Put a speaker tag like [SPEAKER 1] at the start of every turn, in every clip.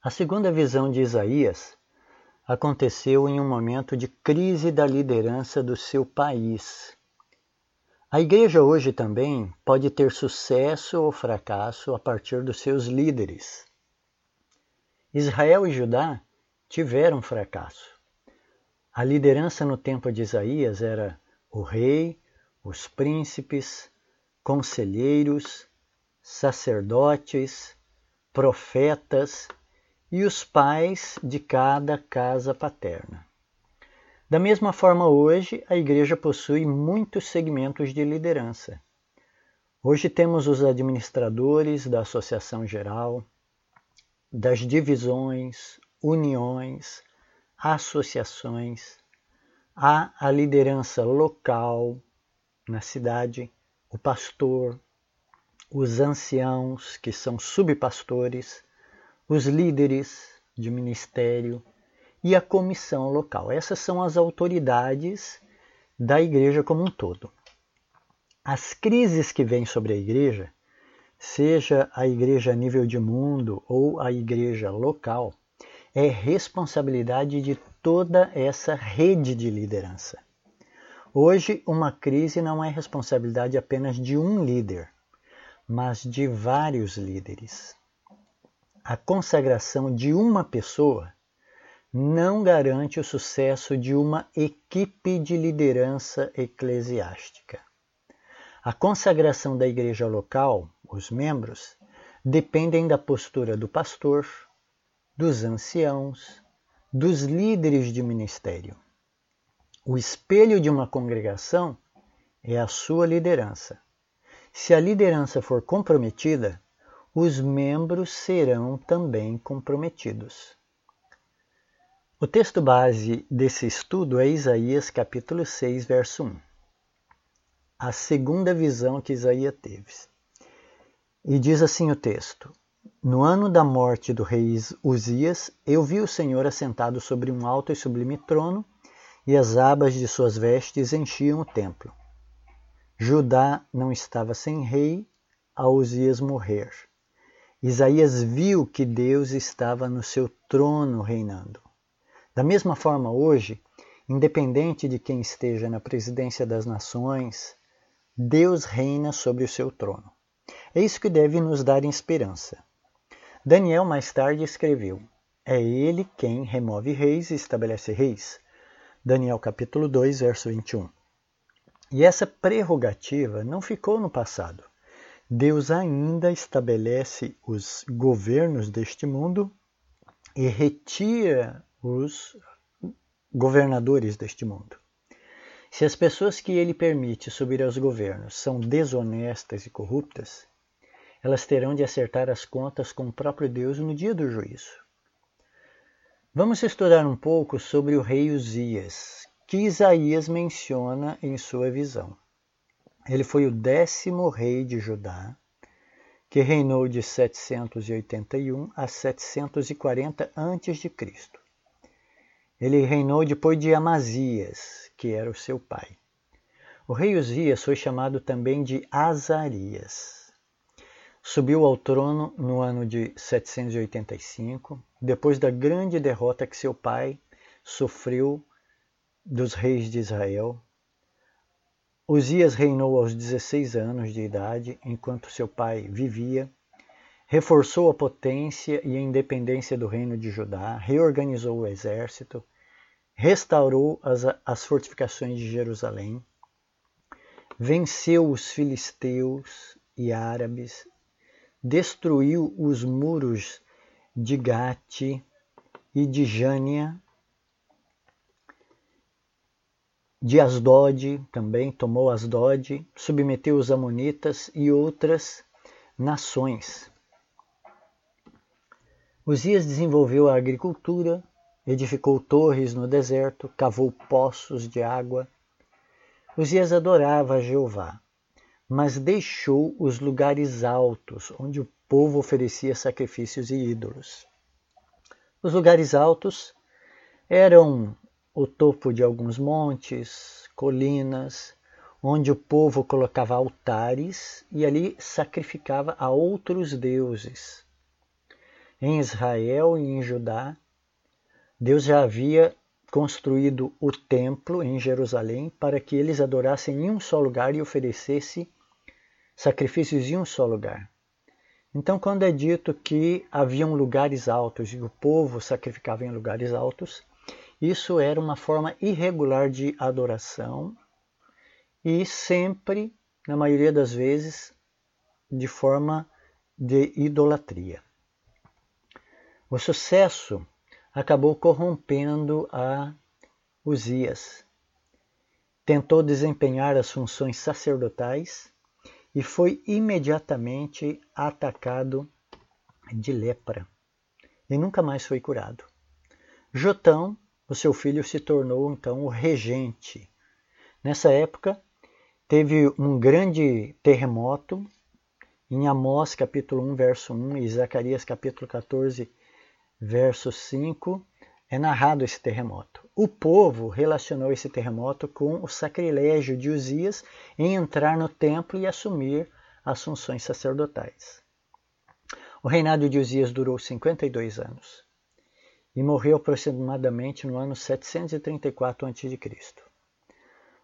[SPEAKER 1] A segunda visão de Isaías aconteceu em um momento de crise da liderança do seu país. A igreja hoje também pode ter sucesso ou fracasso a partir dos seus líderes. Israel e Judá tiveram fracasso. A liderança no tempo de Isaías era o rei, os príncipes, conselheiros, sacerdotes, profetas e os pais de cada casa paterna. Da mesma forma, hoje, a igreja possui muitos segmentos de liderança. Hoje temos os administradores da Associação Geral, das divisões, uniões, associações, há a liderança local na cidade, o pastor, os anciãos, que são subpastores, os líderes de ministério e a comissão local. Essas são as autoridades da igreja como um todo. As crises que vêm sobre a igreja, seja a igreja a nível de mundo ou a igreja local, é responsabilidade de toda essa rede de liderança. Hoje, uma crise não é responsabilidade apenas de um líder, mas de vários líderes. A consagração de uma pessoa não garante o sucesso de uma equipe de liderança eclesiástica. A consagração da igreja local, os membros, dependem da postura do pastor, dos anciãos, dos líderes de ministério. O espelho de uma congregação é a sua liderança. Se a liderança for comprometida, os membros serão também comprometidos. O texto base desse estudo é Isaías capítulo 6, verso 1. A segunda visão que Isaías teve. E diz assim o texto: No ano da morte do rei Uzias, eu vi o Senhor assentado sobre um alto e sublime trono, e as abas de suas vestes enchiam o templo. Judá não estava sem rei a Uzias morrer. Isaías viu que Deus estava no seu trono reinando. Da mesma forma, hoje, independente de quem esteja na presidência das nações, Deus reina sobre o seu trono. É isso que deve nos dar esperança. Daniel mais tarde escreveu: É ele quem remove reis e estabelece reis. Daniel capítulo 2, verso 21. E essa prerrogativa não ficou no passado. Deus ainda estabelece os governos deste mundo e retira os governadores deste mundo. Se as pessoas que ele permite subir aos governos são desonestas e corruptas, elas terão de acertar as contas com o próprio Deus no dia do juízo. Vamos estudar um pouco sobre o rei Uzias, que Isaías menciona em sua visão. Ele foi o décimo rei de Judá, que reinou de 781 a 740 a.C. Ele reinou depois de Amazias, que era o seu pai. O rei Uzias foi chamado também de Azarias. Subiu ao trono no ano de 785, depois da grande derrota que seu pai sofreu dos reis de Israel. Uzias reinou aos 16 anos de idade, enquanto seu pai vivia, reforçou a potência e a independência do reino de Judá, reorganizou o exército, restaurou as, as fortificações de Jerusalém, venceu os filisteus e árabes, destruiu os muros de Gate e de Jânia de Asdod também tomou Asdod, submeteu os Amonitas e outras nações. Uzias desenvolveu a agricultura, edificou torres no deserto, cavou poços de água. Uzias adorava a Jeová, mas deixou os lugares altos, onde o povo oferecia sacrifícios e ídolos. Os lugares altos eram o topo de alguns montes, colinas, onde o povo colocava altares e ali sacrificava a outros deuses. em Israel e em Judá, Deus já havia construído o templo em Jerusalém para que eles adorassem em um só lugar e oferecessem sacrifícios em um só lugar. Então, quando é dito que haviam lugares altos e o povo sacrificava em lugares altos, isso era uma forma irregular de adoração e sempre, na maioria das vezes, de forma de idolatria. O sucesso acabou corrompendo a Uzias. Tentou desempenhar as funções sacerdotais e foi imediatamente atacado de lepra e nunca mais foi curado. Jotão, o seu filho, se tornou então o regente. Nessa época, teve um grande terremoto em Amós capítulo 1, verso 1 e Zacarias capítulo 14, verso 5, é narrado esse terremoto. O povo relacionou esse terremoto com o sacrilégio de Uzias em entrar no templo e assumir as funções sacerdotais. O reinado de Uzias durou 52 anos e morreu aproximadamente no ano 734 a.C.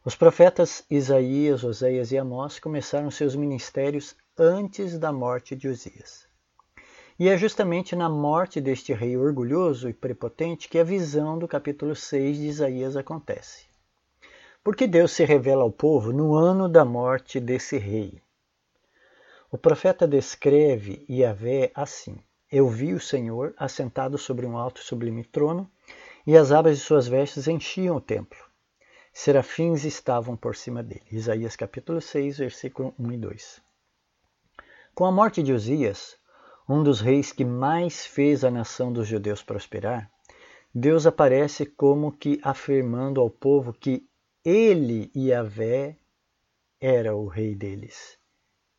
[SPEAKER 1] Os profetas Isaías, Oséias e Amós começaram seus ministérios antes da morte de Uzias. E é justamente na morte deste rei orgulhoso e prepotente que a visão do capítulo 6 de Isaías acontece. Porque Deus se revela ao povo no ano da morte desse rei. O profeta descreve Yahvé assim: Eu vi o Senhor assentado sobre um alto e sublime trono, e as abas de suas vestes enchiam o templo. Serafins estavam por cima dele. Isaías capítulo 6, versículo 1 e 2. Com a morte de Uzias, um dos reis que mais fez a nação dos judeus prosperar, Deus aparece como que afirmando ao povo que ele, Yahvé, era o rei deles.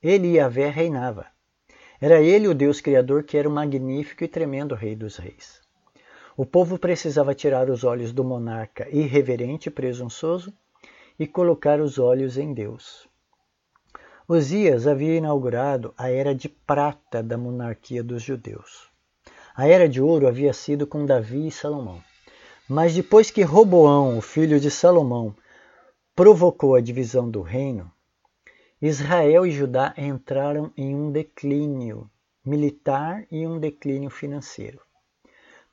[SPEAKER 1] Ele, Yahvé, reinava. Era ele o Deus Criador que era o magnífico e tremendo Rei dos Reis. O povo precisava tirar os olhos do monarca irreverente e presunçoso e colocar os olhos em Deus. Osias havia inaugurado a era de prata da monarquia dos judeus. A era de ouro havia sido com Davi e Salomão. Mas depois que Roboão, o filho de Salomão, provocou a divisão do reino, Israel e Judá entraram em um declínio militar e um declínio financeiro.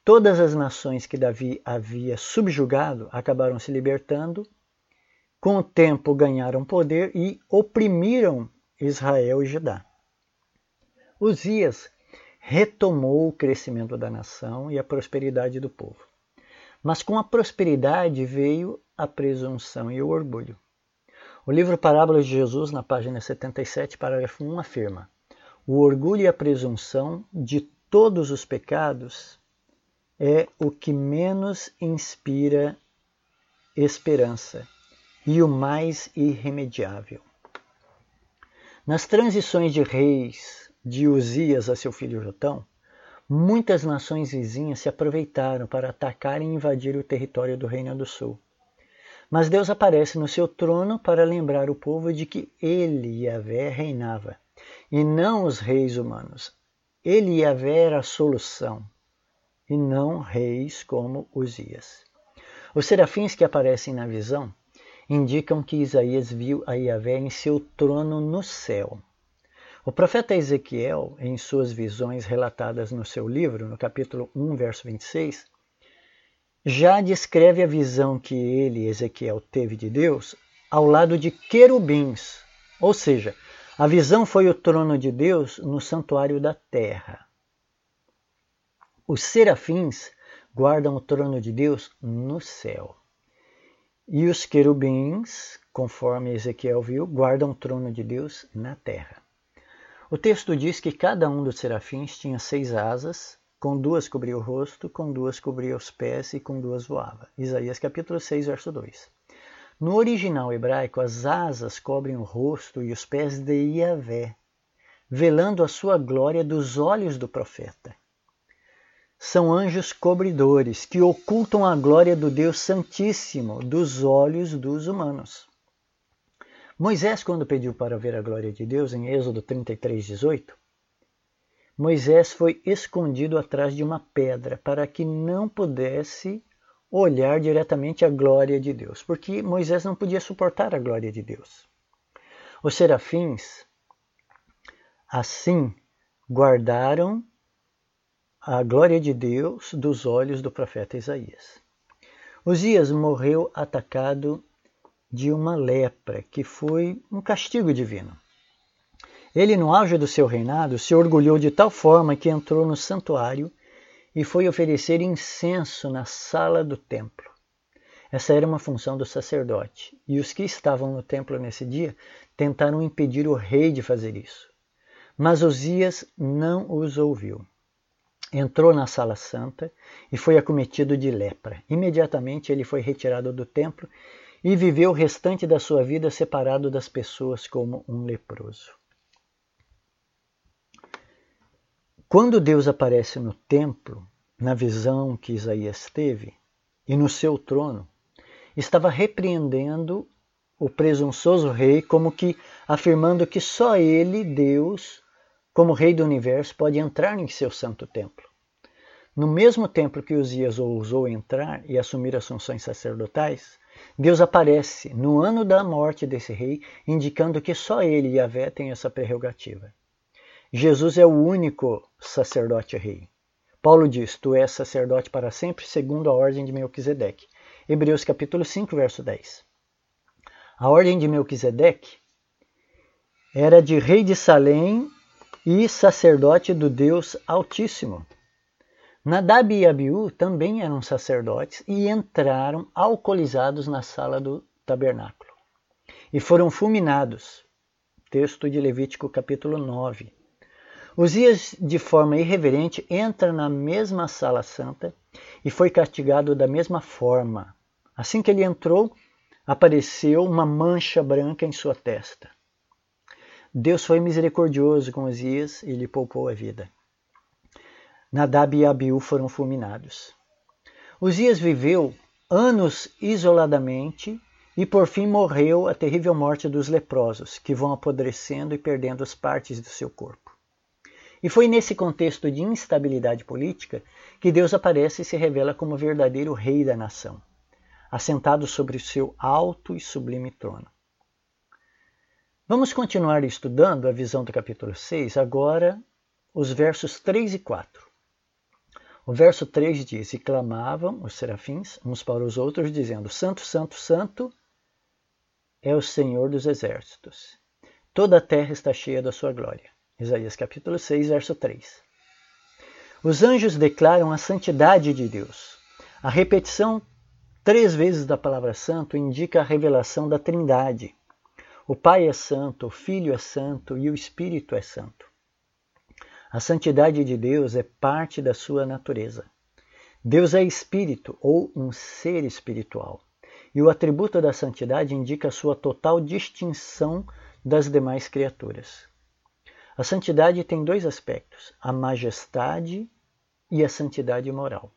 [SPEAKER 1] Todas as nações que Davi havia subjugado acabaram se libertando com o tempo ganharam poder e oprimiram Israel e Judá. Uzias retomou o crescimento da nação e a prosperidade do povo. Mas com a prosperidade veio a presunção e o orgulho. O livro Parábolas de Jesus, na página 77, parágrafo 1, afirma: O orgulho e a presunção de todos os pecados é o que menos inspira esperança e o mais irremediável. Nas transições de reis de Uzias a seu filho Jotão, muitas nações vizinhas se aproveitaram para atacar e invadir o território do Reino do Sul. Mas Deus aparece no seu trono para lembrar o povo de que ele, Yahvé, reinava, e não os reis humanos. Ele, Yahvé, era a solução, e não reis como Uzias. Os serafins que aparecem na visão indicam que Isaías viu a Yahvé em seu trono no céu. O profeta Ezequiel, em suas visões relatadas no seu livro, no capítulo 1, verso 26, já descreve a visão que ele, Ezequiel, teve de Deus ao lado de querubins, ou seja, a visão foi o trono de Deus no santuário da terra. Os serafins guardam o trono de Deus no céu. E os querubins, conforme Ezequiel viu, guardam o trono de Deus na terra. O texto diz que cada um dos serafins tinha seis asas, com duas cobria o rosto, com duas cobria os pés e com duas voava. Isaías capítulo 6, verso 2. No original hebraico, as asas cobrem o rosto e os pés de Iavé, velando a sua glória dos olhos do profeta são anjos cobridores que ocultam a glória do Deus Santíssimo dos olhos dos humanos. Moisés, quando pediu para ver a glória de Deus, em Êxodo 33, 18, Moisés foi escondido atrás de uma pedra para que não pudesse olhar diretamente a glória de Deus, porque Moisés não podia suportar a glória de Deus. Os serafins, assim, guardaram a glória de Deus dos olhos do profeta Isaías. Uzias morreu atacado de uma lepra, que foi um castigo divino. Ele, no auge do seu reinado, se orgulhou de tal forma que entrou no santuário e foi oferecer incenso na sala do templo. Essa era uma função do sacerdote, e os que estavam no templo nesse dia tentaram impedir o rei de fazer isso. Mas Osias não os ouviu. Entrou na sala santa e foi acometido de lepra. Imediatamente ele foi retirado do templo e viveu o restante da sua vida separado das pessoas como um leproso. Quando Deus aparece no templo, na visão que Isaías teve, e no seu trono, estava repreendendo o presunçoso rei, como que afirmando que só ele, Deus, como rei do universo, pode entrar em seu santo templo. No mesmo templo que Uzias ousou entrar e assumir as funções sacerdotais, Deus aparece no ano da morte desse rei, indicando que só ele, Yahvé, tem essa prerrogativa. Jesus é o único sacerdote rei. Paulo diz: Tu és sacerdote para sempre, segundo a ordem de Melquisedeque. Hebreus capítulo 5, verso 10. A ordem de Melquisedeque era de rei de Salém e sacerdote do Deus Altíssimo. Nadab e Abiú também eram sacerdotes e entraram alcoolizados na sala do tabernáculo e foram fulminados. Texto de Levítico capítulo 9. Uzias, de forma irreverente, entra na mesma sala santa e foi castigado da mesma forma. Assim que ele entrou, apareceu uma mancha branca em sua testa. Deus foi misericordioso com Uzias e lhe poupou a vida. Nadab e Abiú foram fulminados. Uzias viveu anos isoladamente e por fim morreu a terrível morte dos leprosos, que vão apodrecendo e perdendo as partes do seu corpo. E foi nesse contexto de instabilidade política que Deus aparece e se revela como verdadeiro rei da nação, assentado sobre o seu alto e sublime trono. Vamos continuar estudando a visão do capítulo 6, agora os versos 3 e 4. O verso 3 diz: E clamavam os serafins uns para os outros, dizendo: Santo, Santo, Santo é o Senhor dos exércitos. Toda a terra está cheia da sua glória. Isaías capítulo 6, verso 3. Os anjos declaram a santidade de Deus. A repetição três vezes da palavra santo indica a revelação da Trindade. O Pai é santo, o Filho é santo e o Espírito é santo. A santidade de Deus é parte da sua natureza. Deus é espírito ou um ser espiritual, e o atributo da santidade indica a sua total distinção das demais criaturas. A santidade tem dois aspectos: a majestade e a santidade moral.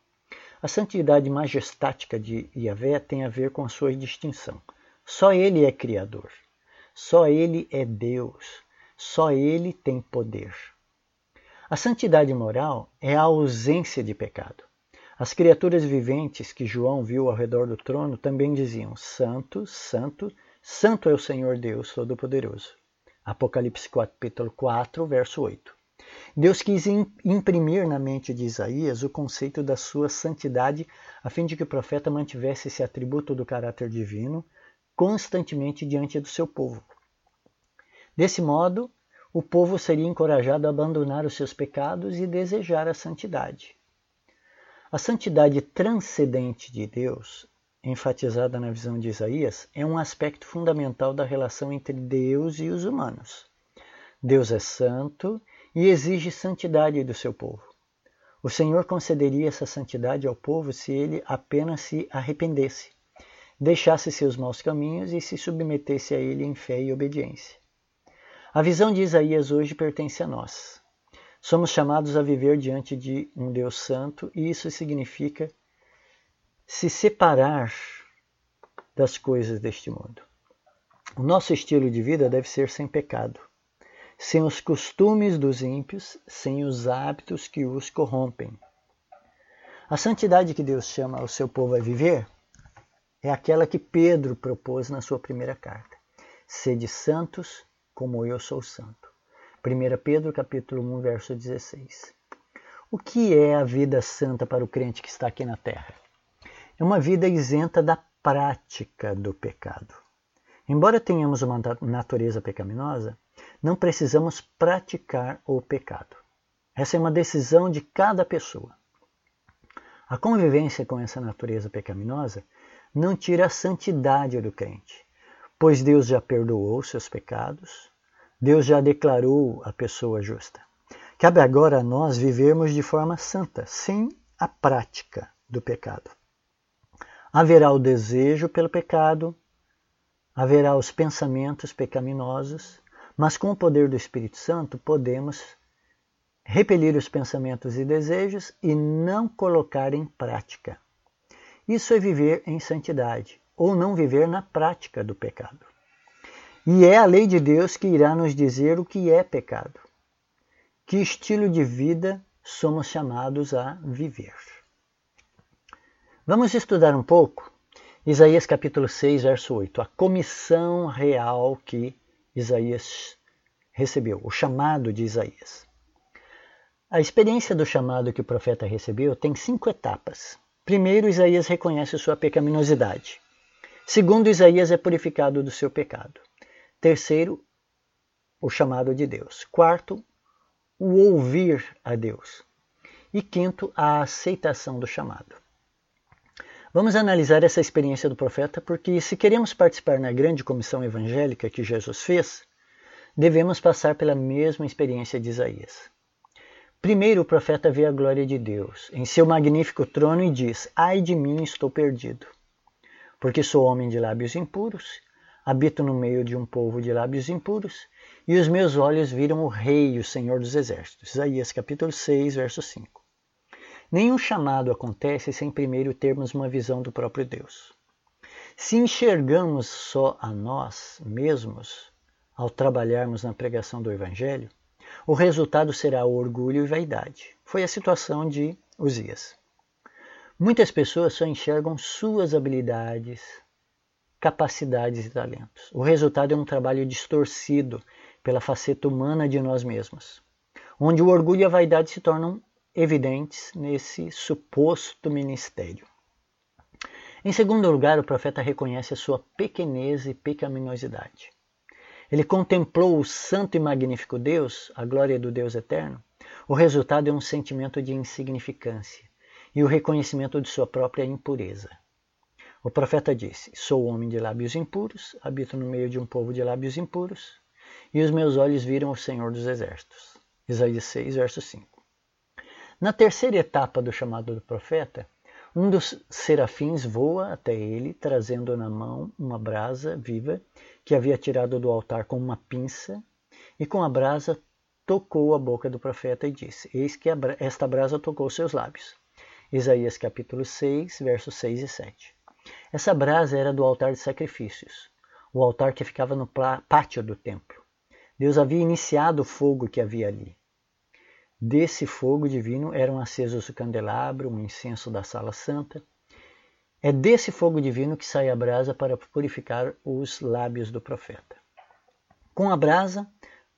[SPEAKER 1] A santidade majestática de Yahvé tem a ver com a sua distinção. Só ele é Criador. Só ele é Deus. Só ele tem poder. A santidade moral é a ausência de pecado. As criaturas viventes que João viu ao redor do trono também diziam: Santo, Santo, Santo é o Senhor Deus Todo-Poderoso. Apocalipse capítulo 4, verso 8. Deus quis imprimir na mente de Isaías o conceito da sua santidade, a fim de que o profeta mantivesse esse atributo do caráter divino constantemente diante do seu povo. Desse modo, o povo seria encorajado a abandonar os seus pecados e desejar a santidade. A santidade transcendente de Deus enfatizada na visão de Isaías, é um aspecto fundamental da relação entre Deus e os humanos. Deus é santo e exige santidade do seu povo. O Senhor concederia essa santidade ao povo se ele apenas se arrependesse, deixasse seus maus caminhos e se submetesse a ele em fé e obediência. A visão de Isaías hoje pertence a nós. Somos chamados a viver diante de um Deus santo e isso significa se separar das coisas deste mundo. O nosso estilo de vida deve ser sem pecado. sem os costumes dos ímpios, sem os hábitos que os corrompem. A santidade que Deus chama o seu povo a viver é aquela que Pedro propôs na sua primeira carta. Sede santos, como eu sou santo. 1 Pedro capítulo 1, verso 16. O que é a vida santa para o crente que está aqui na terra? É uma vida isenta da prática do pecado. Embora tenhamos uma natureza pecaminosa, não precisamos praticar o pecado. Essa é uma decisão de cada pessoa. A convivência com essa natureza pecaminosa não tira a santidade do crente, pois Deus já perdoou seus pecados, Deus já declarou a pessoa justa. Cabe agora a nós vivermos de forma santa, sem a prática do pecado. Haverá o desejo pelo pecado, haverá os pensamentos pecaminosos, mas com o poder do Espírito Santo podemos repelir os pensamentos e desejos e não colocar em prática. Isso é viver em santidade, ou não viver na prática do pecado. E é a lei de Deus que irá nos dizer o que é pecado. Que estilo de vida somos chamados a viver? Vamos estudar um pouco Isaías capítulo 6, verso 8. A comissão real que Isaías recebeu, o chamado de Isaías. A experiência do chamado que o profeta recebeu tem cinco etapas. Primeiro, Isaías reconhece sua pecaminosidade. Segundo, Isaías é purificado do seu pecado. Terceiro, o chamado de Deus. Quarto, o ouvir a Deus. E quinto, a aceitação do chamado. Vamos analisar essa experiência do profeta, porque se queremos participar na grande comissão evangélica que Jesus fez, devemos passar pela mesma experiência de Isaías. Primeiro, o profeta vê a glória de Deus em seu magnífico trono e diz: Ai de mim, estou perdido, porque sou homem de lábios impuros, habito no meio de um povo de lábios impuros, e os meus olhos viram o Rei, o Senhor dos Exércitos. Isaías capítulo 6, verso 5. Nenhum chamado acontece sem primeiro termos uma visão do próprio Deus. Se enxergamos só a nós mesmos ao trabalharmos na pregação do Evangelho, o resultado será orgulho e vaidade. Foi a situação de Uzias. Muitas pessoas só enxergam suas habilidades, capacidades e talentos. O resultado é um trabalho distorcido pela faceta humana de nós mesmos, onde o orgulho e a vaidade se tornam evidentes nesse suposto ministério. Em segundo lugar, o profeta reconhece a sua pequenez e pecaminosidade. Ele contemplou o santo e magnífico Deus, a glória do Deus eterno. O resultado é um sentimento de insignificância e o reconhecimento de sua própria impureza. O profeta disse: Sou homem de lábios impuros, habito no meio de um povo de lábios impuros, e os meus olhos viram o Senhor dos Exércitos. Isaías 6, verso 5. Na terceira etapa do chamado do profeta, um dos serafins voa até ele, trazendo na mão uma brasa viva que havia tirado do altar com uma pinça, e com a brasa tocou a boca do profeta e disse: Eis que esta brasa tocou seus lábios. Isaías capítulo 6, versos 6 e 7. Essa brasa era do altar de sacrifícios, o altar que ficava no pátio do templo. Deus havia iniciado o fogo que havia ali. Desse fogo divino eram acesos o candelabro, o incenso da sala santa. É desse fogo divino que sai a brasa para purificar os lábios do profeta. Com a brasa,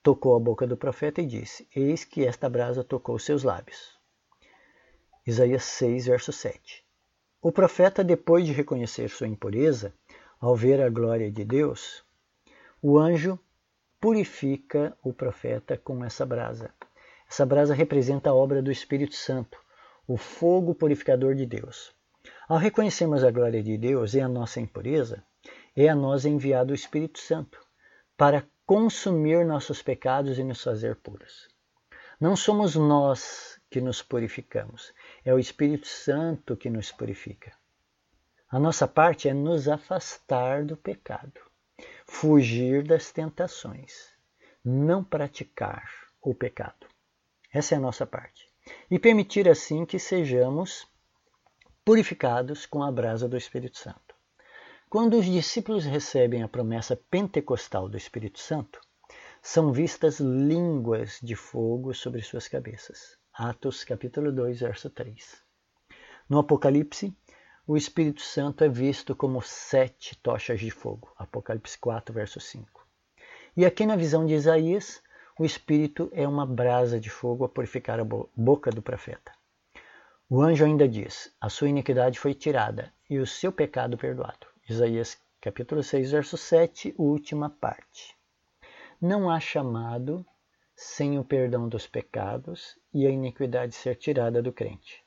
[SPEAKER 1] tocou a boca do profeta e disse: Eis que esta brasa tocou seus lábios. Isaías 6, verso 7. O profeta, depois de reconhecer sua impureza, ao ver a glória de Deus, o anjo purifica o profeta com essa brasa. Essa brasa representa a obra do Espírito Santo, o fogo purificador de Deus. Ao reconhecermos a glória de Deus e a nossa impureza, é a nós enviado o Espírito Santo para consumir nossos pecados e nos fazer puros. Não somos nós que nos purificamos, é o Espírito Santo que nos purifica. A nossa parte é nos afastar do pecado, fugir das tentações, não praticar o pecado. Essa é a nossa parte. E permitir assim que sejamos purificados com a brasa do Espírito Santo. Quando os discípulos recebem a promessa pentecostal do Espírito Santo, são vistas línguas de fogo sobre suas cabeças. Atos capítulo 2, verso 3. No Apocalipse, o Espírito Santo é visto como sete tochas de fogo. Apocalipse 4, verso 5. E aqui na visão de Isaías, o Espírito é uma brasa de fogo a purificar a boca do profeta. O anjo ainda diz: A sua iniquidade foi tirada e o seu pecado perdoado. Isaías capítulo 6, verso 7, última parte. Não há chamado sem o perdão dos pecados e a iniquidade ser tirada do crente.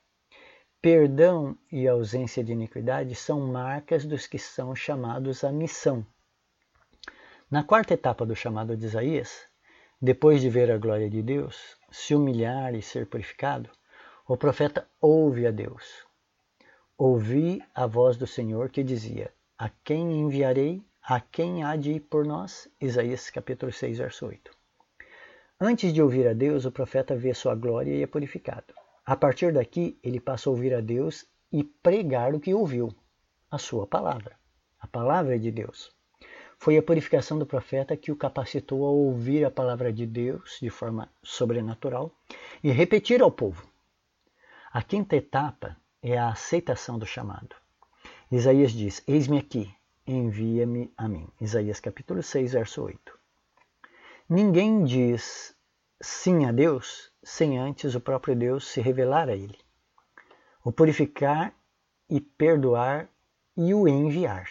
[SPEAKER 1] Perdão e ausência de iniquidade são marcas dos que são chamados à missão. Na quarta etapa do chamado de Isaías, depois de ver a glória de Deus, se humilhar e ser purificado, o profeta ouve a Deus. Ouvi a voz do Senhor que dizia: A quem enviarei? A quem há de ir por nós? Isaías capítulo 6, verso 8. Antes de ouvir a Deus, o profeta vê sua glória e é purificado. A partir daqui, ele passa a ouvir a Deus e pregar o que ouviu, a sua palavra, a palavra de Deus. Foi a purificação do profeta que o capacitou a ouvir a palavra de Deus de forma sobrenatural e repetir ao povo. A quinta etapa é a aceitação do chamado. Isaías diz: Eis-me aqui, envia-me a mim. Isaías capítulo 6, verso 8. Ninguém diz sim a Deus sem antes o próprio Deus se revelar a ele, o purificar e perdoar e o enviar.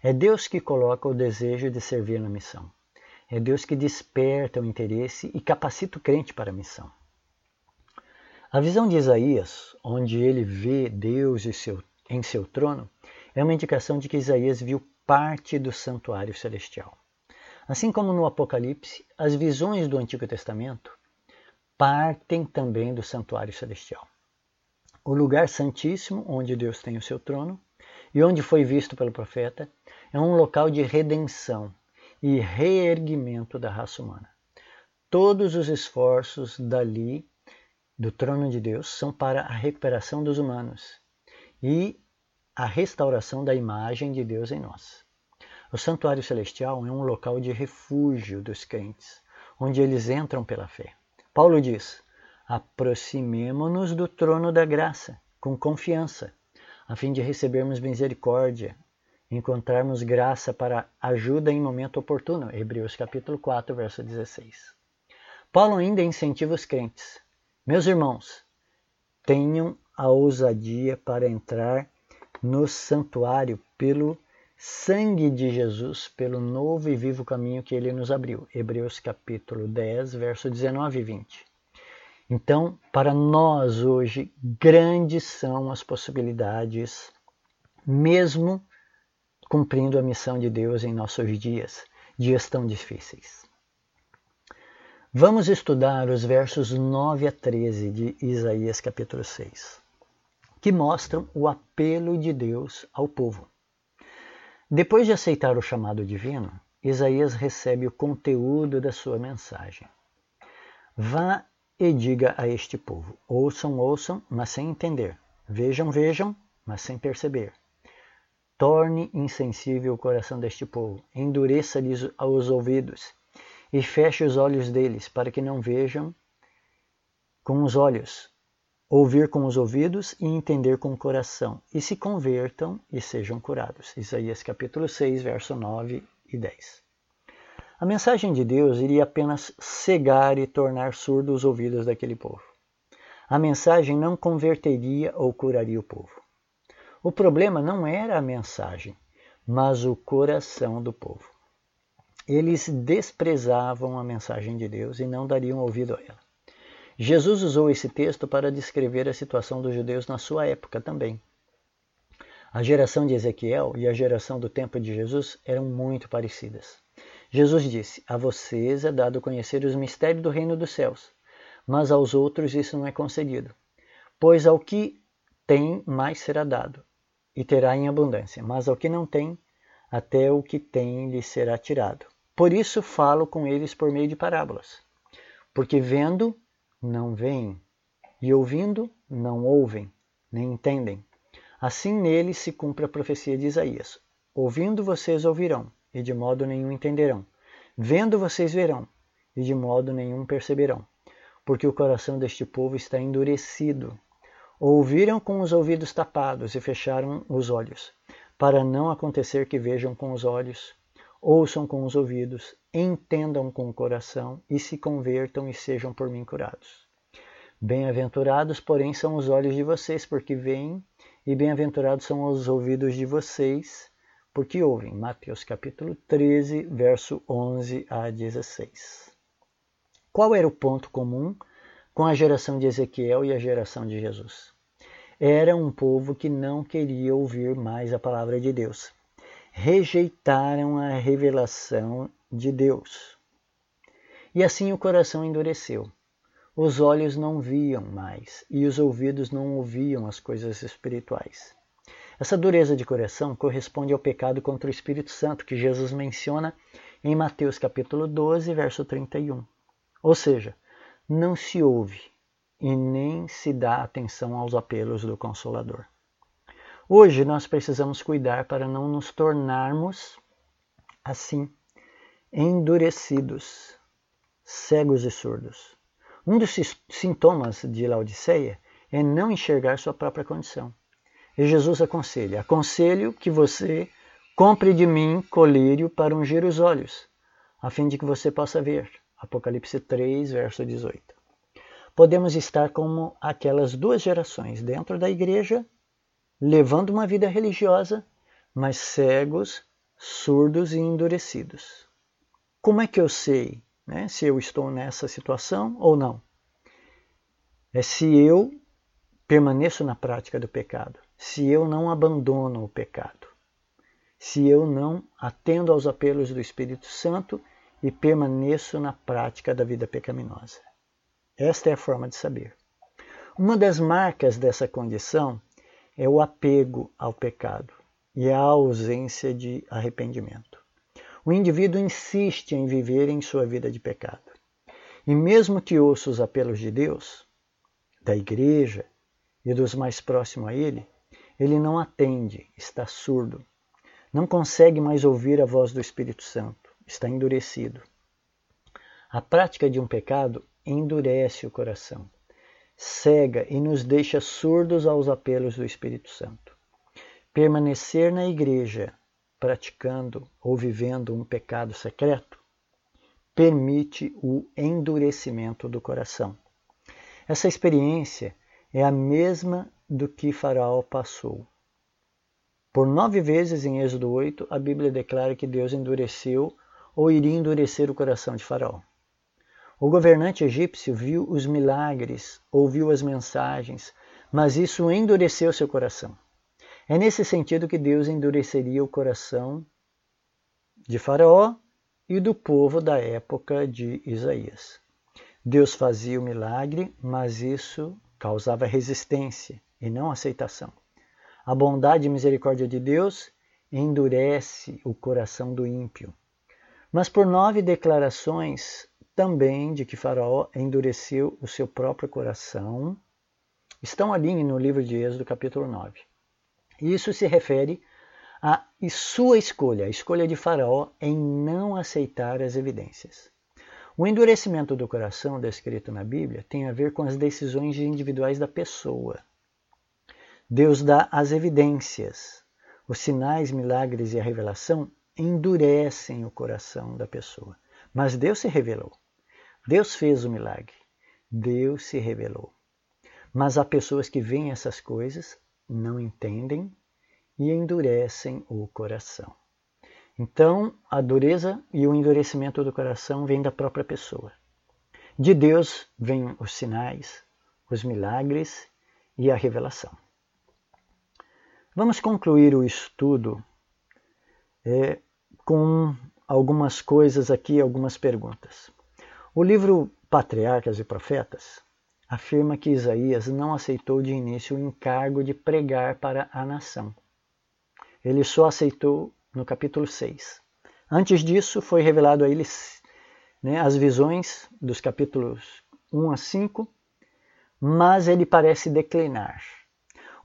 [SPEAKER 1] É Deus que coloca o desejo de servir na missão. É Deus que desperta o interesse e capacita o crente para a missão. A visão de Isaías, onde ele vê Deus em seu trono, é uma indicação de que Isaías viu parte do santuário celestial. Assim como no Apocalipse, as visões do Antigo Testamento partem também do santuário celestial. O lugar santíssimo, onde Deus tem o seu trono, e onde foi visto pelo profeta, é um local de redenção e reerguimento da raça humana. Todos os esforços dali do trono de Deus são para a recuperação dos humanos e a restauração da imagem de Deus em nós. O santuário celestial é um local de refúgio dos crentes, onde eles entram pela fé. Paulo diz: aproximemo-nos do trono da graça com confiança, a fim de recebermos misericórdia, encontrarmos graça para ajuda em momento oportuno. Hebreus capítulo 4, verso 16. Paulo ainda incentiva os crentes meus irmãos, tenham a ousadia para entrar no santuário pelo sangue de Jesus, pelo novo e vivo caminho que ele nos abriu. Hebreus capítulo 10, verso 19 e 20. Então, para nós hoje, grandes são as possibilidades, mesmo cumprindo a missão de Deus em nossos dias, dias tão difíceis. Vamos estudar os versos 9 a 13 de Isaías capítulo 6, que mostram o apelo de Deus ao povo. Depois de aceitar o chamado divino, Isaías recebe o conteúdo da sua mensagem. Vá e diga a este povo: ouçam, ouçam, mas sem entender. Vejam, vejam, mas sem perceber. Torne insensível o coração deste povo, endureça-lhes os ouvidos e feche os olhos deles, para que não vejam com os olhos, ouvir com os ouvidos e entender com o coração, e se convertam e sejam curados. Isaías capítulo 6, verso 9 e 10. A mensagem de Deus iria apenas cegar e tornar surdos os ouvidos daquele povo. A mensagem não converteria ou curaria o povo. O problema não era a mensagem, mas o coração do povo. Eles desprezavam a mensagem de Deus e não dariam ouvido a ela. Jesus usou esse texto para descrever a situação dos judeus na sua época também. A geração de Ezequiel e a geração do tempo de Jesus eram muito parecidas. Jesus disse: A vocês é dado conhecer os mistérios do reino dos céus, mas aos outros isso não é concedido. Pois ao que tem, mais será dado, e terá em abundância, mas ao que não tem, até o que tem lhe será tirado. Por isso falo com eles por meio de parábolas. Porque vendo, não veem, e ouvindo, não ouvem, nem entendem. Assim neles se cumpre a profecia de Isaías: Ouvindo vocês ouvirão, e de modo nenhum entenderão. Vendo vocês verão, e de modo nenhum perceberão, porque o coração deste povo está endurecido. Ouviram com os ouvidos tapados e fecharam os olhos, para não acontecer que vejam com os olhos, ouçam com os ouvidos, entendam com o coração e se convertam e sejam por mim curados. Bem-aventurados, porém, são os olhos de vocês, porque veem, e bem-aventurados são os ouvidos de vocês, porque ouvem. Mateus capítulo 13, verso 11 a 16. Qual era o ponto comum com a geração de Ezequiel e a geração de Jesus? Era um povo que não queria ouvir mais a palavra de Deus. Rejeitaram a revelação de Deus. E assim o coração endureceu. Os olhos não viam mais e os ouvidos não ouviam as coisas espirituais. Essa dureza de coração corresponde ao pecado contra o Espírito Santo que Jesus menciona em Mateus capítulo 12, verso 31. Ou seja, não se ouve e nem se dá atenção aos apelos do Consolador. Hoje nós precisamos cuidar para não nos tornarmos assim, endurecidos, cegos e surdos. Um dos sintomas de Laodiceia é não enxergar sua própria condição. E Jesus aconselha: Aconselho que você compre de mim colírio para ungir os olhos, a fim de que você possa ver. Apocalipse 3, verso 18. Podemos estar como aquelas duas gerações dentro da igreja, levando uma vida religiosa, mas cegos, surdos e endurecidos. Como é que eu sei né, se eu estou nessa situação ou não? É se eu permaneço na prática do pecado se eu não abandono o pecado, se eu não atendo aos apelos do Espírito Santo e permaneço na prática da vida pecaminosa. Esta é a forma de saber. Uma das marcas dessa condição é o apego ao pecado e a ausência de arrependimento. O indivíduo insiste em viver em sua vida de pecado. E mesmo que ouça os apelos de Deus, da igreja e dos mais próximos a ele, ele não atende, está surdo. Não consegue mais ouvir a voz do Espírito Santo, está endurecido. A prática de um pecado endurece o coração, cega e nos deixa surdos aos apelos do Espírito Santo. Permanecer na igreja, praticando ou vivendo um pecado secreto, permite o endurecimento do coração. Essa experiência é a mesma do que Faraó passou. Por nove vezes em Êxodo 8, a Bíblia declara que Deus endureceu ou iria endurecer o coração de Faraó. O governante egípcio viu os milagres, ouviu as mensagens, mas isso endureceu seu coração. É nesse sentido que Deus endureceria o coração de Faraó e do povo da época de Isaías. Deus fazia o milagre, mas isso causava resistência e não aceitação. A bondade e misericórdia de Deus endurece o coração do ímpio. Mas por nove declarações também de que Faraó endureceu o seu próprio coração, estão ali no livro de Êxodo, capítulo 9. Isso se refere à sua escolha, a escolha de Faraó em não aceitar as evidências. O endurecimento do coração descrito na Bíblia tem a ver com as decisões individuais da pessoa. Deus dá as evidências. Os sinais, milagres e a revelação endurecem o coração da pessoa. Mas Deus se revelou. Deus fez o milagre. Deus se revelou. Mas há pessoas que veem essas coisas, não entendem e endurecem o coração. Então, a dureza e o endurecimento do coração vêm da própria pessoa. De Deus vêm os sinais, os milagres e a revelação. Vamos concluir o estudo é, com algumas coisas aqui, algumas perguntas. O livro Patriarcas e Profetas afirma que Isaías não aceitou de início o encargo de pregar para a nação. Ele só aceitou no capítulo 6. Antes disso, foi revelado a eles né, as visões dos capítulos 1 a 5, mas ele parece declinar.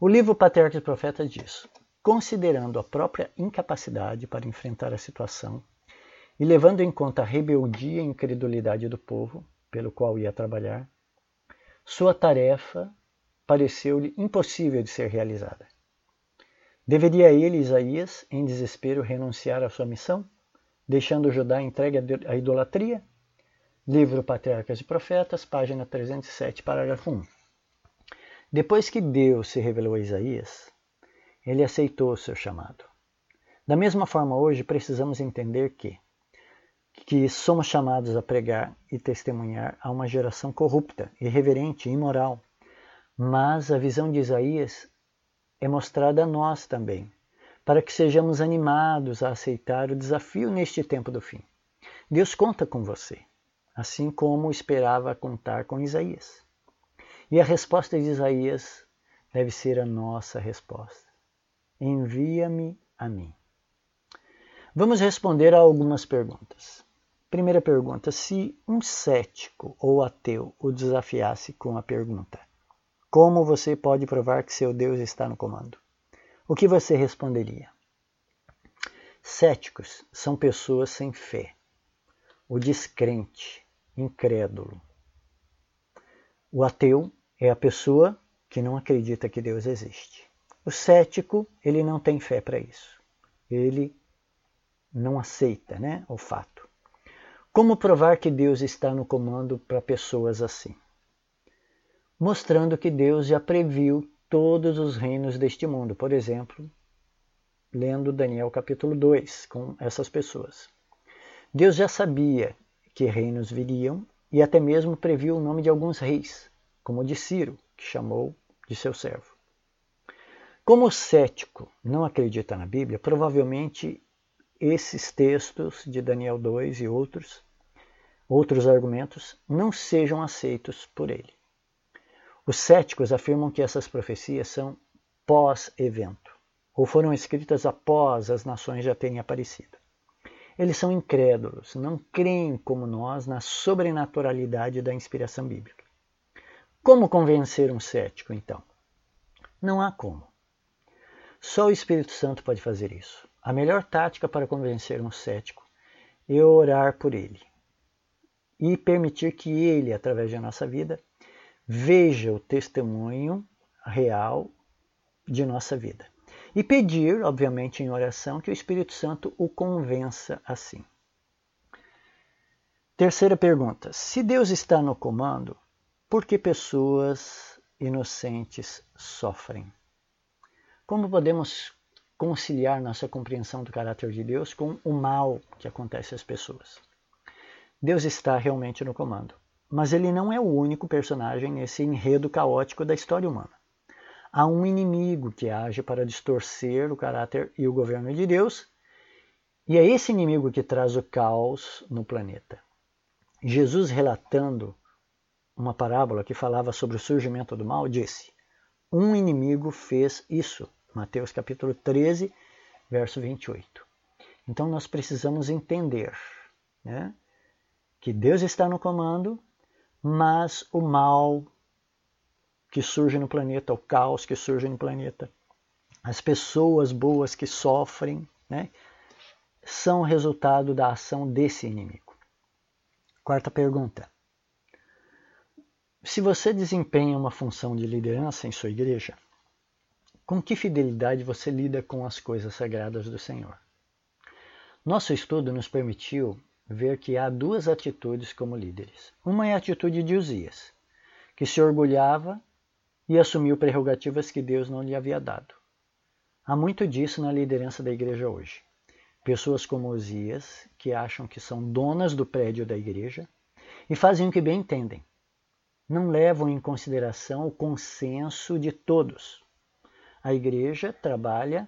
[SPEAKER 1] O livro Patriarca e Profeta diz: considerando a própria incapacidade para enfrentar a situação e levando em conta a rebeldia e incredulidade do povo pelo qual ia trabalhar, sua tarefa pareceu-lhe impossível de ser realizada. Deveria ele, Isaías, em desespero, renunciar à sua missão, deixando Judá entregue à idolatria? Livro Patriarcas e Profetas, página 307, parágrafo 1. Depois que Deus se revelou a Isaías, ele aceitou o seu chamado. Da mesma forma, hoje precisamos entender que que somos chamados a pregar e testemunhar a uma geração corrupta, irreverente, imoral. Mas a visão de Isaías é mostrada a nós também, para que sejamos animados a aceitar o desafio neste tempo do fim. Deus conta com você, assim como esperava contar com Isaías. E a resposta de Isaías deve ser a nossa resposta: Envia-me a mim. Vamos responder a algumas perguntas. Primeira pergunta: se um cético ou ateu o desafiasse com a pergunta: Como você pode provar que seu Deus está no comando? O que você responderia? Céticos são pessoas sem fé. O descrente, incrédulo. O ateu é a pessoa que não acredita que Deus existe. O cético, ele não tem fé para isso. Ele não aceita né, o fato. Como provar que Deus está no comando para pessoas assim? Mostrando que Deus já previu todos os reinos deste mundo. Por exemplo, lendo Daniel capítulo 2 com essas pessoas. Deus já sabia que reinos viriam e até mesmo previu o nome de alguns reis, como o de Ciro, que chamou de seu servo. Como o cético não acredita na Bíblia, provavelmente esses textos de Daniel 2 e outros, outros argumentos, não sejam aceitos por ele. Os céticos afirmam que essas profecias são pós-evento, ou foram escritas após as nações já terem aparecido. Eles são incrédulos, não creem como nós na sobrenaturalidade da inspiração bíblica. Como convencer um cético, então? Não há como. Só o Espírito Santo pode fazer isso. A melhor tática para convencer um cético é orar por ele e permitir que ele, através da nossa vida, veja o testemunho real de nossa vida. E pedir, obviamente, em oração, que o Espírito Santo o convença assim. Terceira pergunta: se Deus está no comando, por que pessoas inocentes sofrem? Como podemos conciliar nossa compreensão do caráter de Deus com o mal que acontece às pessoas. Deus está realmente no comando, mas ele não é o único personagem nesse enredo caótico da história humana. Há um inimigo que age para distorcer o caráter e o governo de Deus, e é esse inimigo que traz o caos no planeta. Jesus, relatando uma parábola que falava sobre o surgimento do mal, disse: Um inimigo fez isso Mateus capítulo 13, verso 28. Então nós precisamos entender né, que Deus está no comando, mas o mal que surge no planeta, o caos que surge no planeta, as pessoas boas que sofrem, né, são resultado da ação desse inimigo. Quarta pergunta. Se você desempenha uma função de liderança em sua igreja, com que fidelidade você lida com as coisas sagradas do Senhor? Nosso estudo nos permitiu ver que há duas atitudes como líderes. Uma é a atitude de Uzias, que se orgulhava e assumiu prerrogativas que Deus não lhe havia dado. Há muito disso na liderança da igreja hoje. Pessoas como Uzias, que acham que são donas do prédio da igreja e fazem o que bem entendem. Não levam em consideração o consenso de todos a igreja trabalha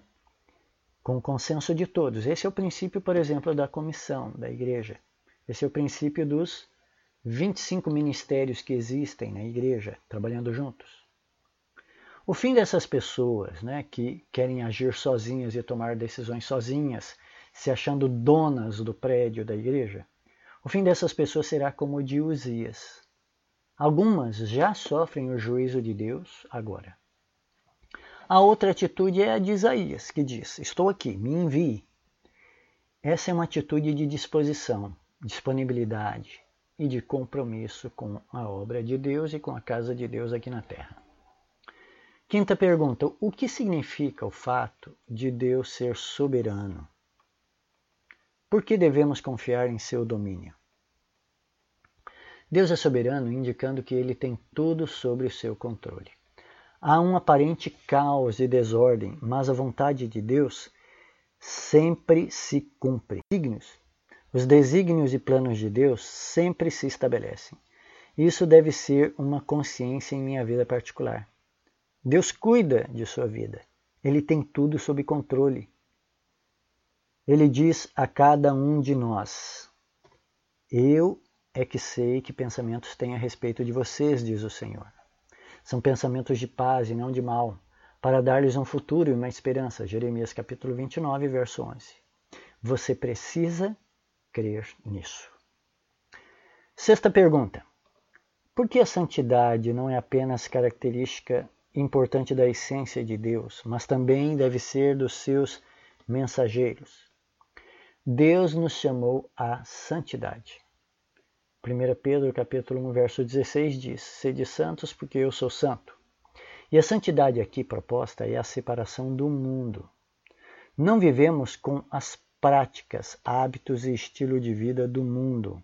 [SPEAKER 1] com o consenso de todos. Esse é o princípio, por exemplo, da comissão da igreja. Esse é o princípio dos 25 ministérios que existem na igreja, trabalhando juntos. O fim dessas pessoas né, que querem agir sozinhas e tomar decisões sozinhas, se achando donas do prédio da igreja, o fim dessas pessoas será como o de Uzias. Algumas já sofrem o juízo de Deus agora. A outra atitude é a de Isaías, que diz: Estou aqui, me envie. Essa é uma atitude de disposição, disponibilidade e de compromisso com a obra de Deus e com a casa de Deus aqui na terra. Quinta pergunta: o que significa o fato de Deus ser soberano? Por que devemos confiar em seu domínio? Deus é soberano, indicando que ele tem tudo sob o seu controle. Há um aparente caos e desordem, mas a vontade de Deus sempre se cumpre. Os desígnios e planos de Deus sempre se estabelecem. Isso deve ser uma consciência em minha vida particular. Deus cuida de sua vida. Ele tem tudo sob controle. Ele diz a cada um de nós: Eu é que sei que pensamentos têm a respeito de vocês, diz o Senhor. São pensamentos de paz e não de mal, para dar-lhes um futuro e uma esperança. Jeremias capítulo 29, verso 11. Você precisa crer nisso. Sexta pergunta. Por que a santidade não é apenas característica importante da essência de Deus, mas também deve ser dos seus mensageiros. Deus nos chamou à santidade. 1 Pedro capítulo 1, verso 16 diz: Sede santos, porque eu sou santo. E a santidade aqui proposta é a separação do mundo. Não vivemos com as práticas, hábitos e estilo de vida do mundo.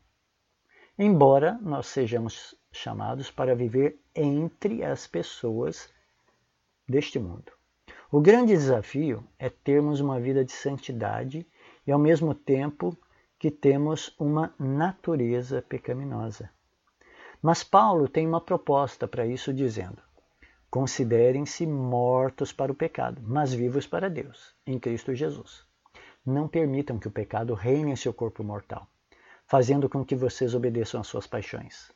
[SPEAKER 1] Embora nós sejamos chamados para viver entre as pessoas deste mundo. O grande desafio é termos uma vida de santidade e, ao mesmo tempo, que temos uma natureza pecaminosa. Mas Paulo tem uma proposta para isso, dizendo: Considerem-se mortos para o pecado, mas vivos para Deus, em Cristo Jesus. Não permitam que o pecado reine em seu corpo mortal, fazendo com que vocês obedeçam às suas paixões.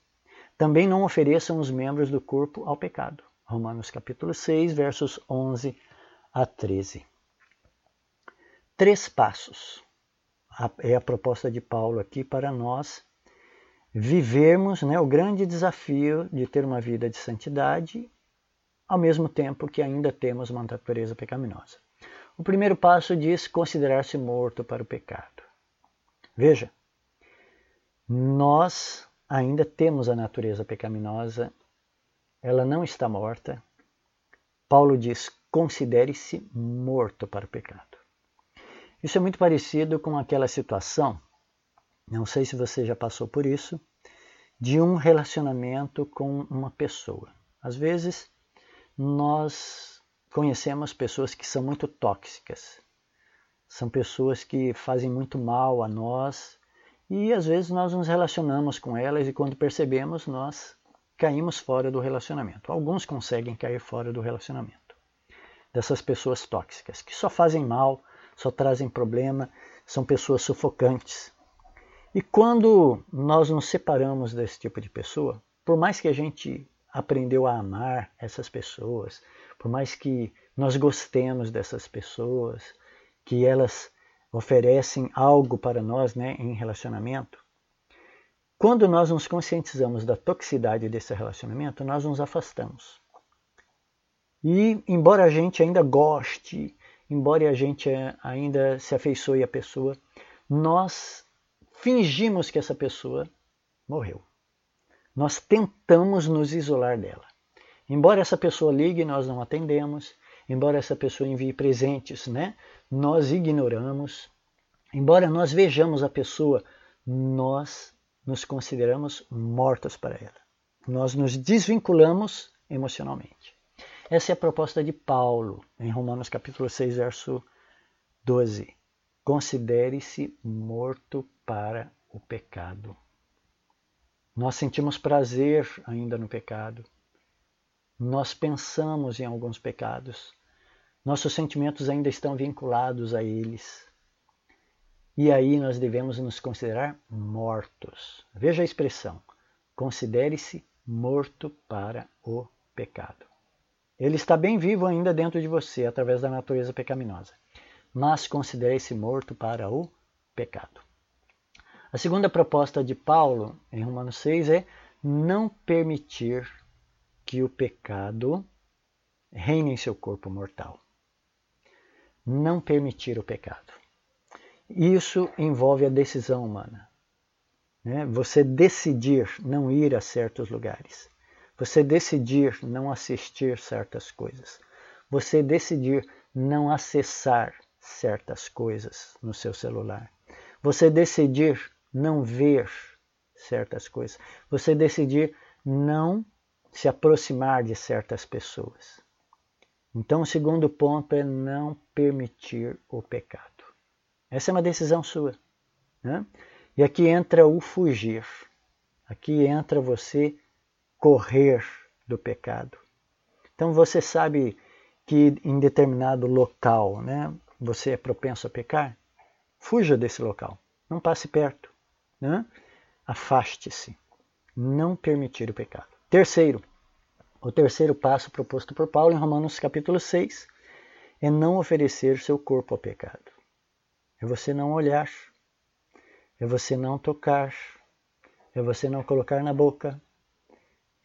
[SPEAKER 1] Também não ofereçam os membros do corpo ao pecado, Romanos capítulo 6, versos 11 a 13. Três passos é a proposta de Paulo aqui para nós vivermos né, o grande desafio de ter uma vida de santidade, ao mesmo tempo que ainda temos uma natureza pecaminosa. O primeiro passo diz considerar-se morto para o pecado. Veja, nós ainda temos a natureza pecaminosa ela não está morta. Paulo diz: considere-se morto para o pecado. Isso é muito parecido com aquela situação, não sei se você já passou por isso, de um relacionamento com uma pessoa. Às vezes, nós conhecemos pessoas que são muito tóxicas, são pessoas que fazem muito mal a nós e às vezes nós nos relacionamos com elas e quando percebemos, nós caímos fora do relacionamento. Alguns conseguem cair fora do relacionamento. Dessas pessoas tóxicas, que só fazem mal, só trazem problema, são pessoas sufocantes. E quando nós nos separamos desse tipo de pessoa, por mais que a gente aprendeu a amar essas pessoas, por mais que nós gostemos dessas pessoas, que elas oferecem algo para nós né, em relacionamento, quando nós nos conscientizamos da toxicidade desse relacionamento, nós nos afastamos. E, embora a gente ainda goste, embora a gente ainda se afeiçoe à pessoa, nós fingimos que essa pessoa morreu. Nós tentamos nos isolar dela. Embora essa pessoa ligue, nós não atendemos. Embora essa pessoa envie presentes, né? nós ignoramos. Embora nós vejamos a pessoa, nós nos consideramos mortos para ela. Nós nos desvinculamos emocionalmente. Essa é a proposta de Paulo em Romanos capítulo 6, verso 12. Considere-se morto para o pecado. Nós sentimos prazer ainda no pecado. Nós pensamos em alguns pecados. Nossos sentimentos ainda estão vinculados a eles. E aí nós devemos nos considerar mortos. Veja a expressão: considere-se morto para o pecado. Ele está bem vivo ainda dentro de você, através da natureza pecaminosa. Mas considere-se morto para o pecado. A segunda proposta de Paulo, em Romanos 6, é não permitir que o pecado reine em seu corpo mortal. Não permitir o pecado. Isso envolve a decisão humana. Né? Você decidir não ir a certos lugares. Você decidir não assistir certas coisas. Você decidir não acessar certas coisas no seu celular. Você decidir não ver certas coisas. Você decidir não se aproximar de certas pessoas. Então, o segundo ponto é não permitir o pecado. Essa é uma decisão sua. Né? E aqui entra o fugir. Aqui entra você correr do pecado. Então, você sabe que em determinado local né, você é propenso a pecar? Fuja desse local. Não passe perto. Né? Afaste-se. Não permitir o pecado. Terceiro, o terceiro passo proposto por Paulo em Romanos capítulo 6 é não oferecer seu corpo ao pecado. É você não olhar, é você não tocar, é você não colocar na boca,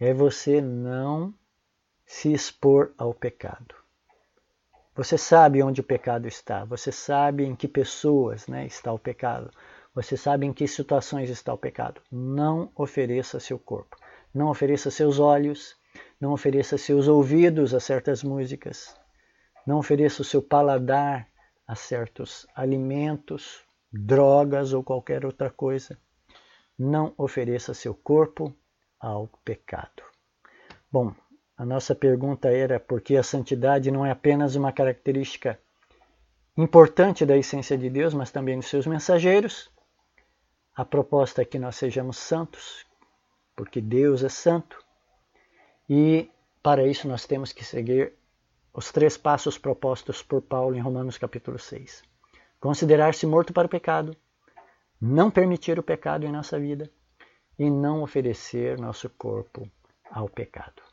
[SPEAKER 1] é você não se expor ao pecado. Você sabe onde o pecado está, você sabe em que pessoas né, está o pecado, você sabe em que situações está o pecado. Não ofereça seu corpo, não ofereça seus olhos, não ofereça seus ouvidos a certas músicas. Não ofereça o seu paladar a certos alimentos, drogas ou qualquer outra coisa. Não ofereça seu corpo ao pecado. Bom, a nossa pergunta era por que a santidade não é apenas uma característica importante da essência de Deus, mas também dos seus mensageiros. A proposta é que nós sejamos santos, porque Deus é santo e para isso nós temos que seguir os três passos propostos por Paulo em Romanos capítulo 6. Considerar-se morto para o pecado, não permitir o pecado em nossa vida e não oferecer nosso corpo ao pecado.